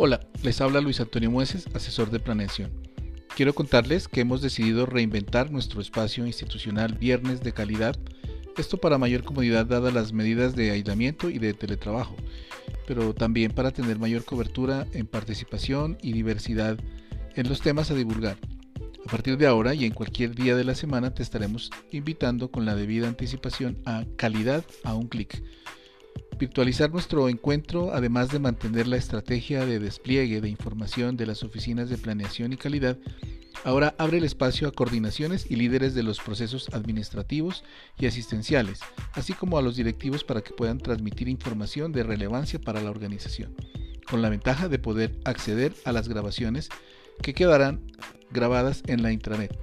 Hola, les habla Luis Antonio Mueces, asesor de planeación. Quiero contarles que hemos decidido reinventar nuestro espacio institucional Viernes de Calidad, esto para mayor comodidad dadas las medidas de aislamiento y de teletrabajo, pero también para tener mayor cobertura en participación y diversidad en los temas a divulgar. A partir de ahora y en cualquier día de la semana te estaremos invitando con la debida anticipación a calidad a un clic Virtualizar nuestro encuentro, además de mantener la estrategia de despliegue de información de las oficinas de planeación y calidad, ahora abre el espacio a coordinaciones y líderes de los procesos administrativos y asistenciales, así como a los directivos para que puedan transmitir información de relevancia para la organización, con la ventaja de poder acceder a las grabaciones que quedarán grabadas en la intranet.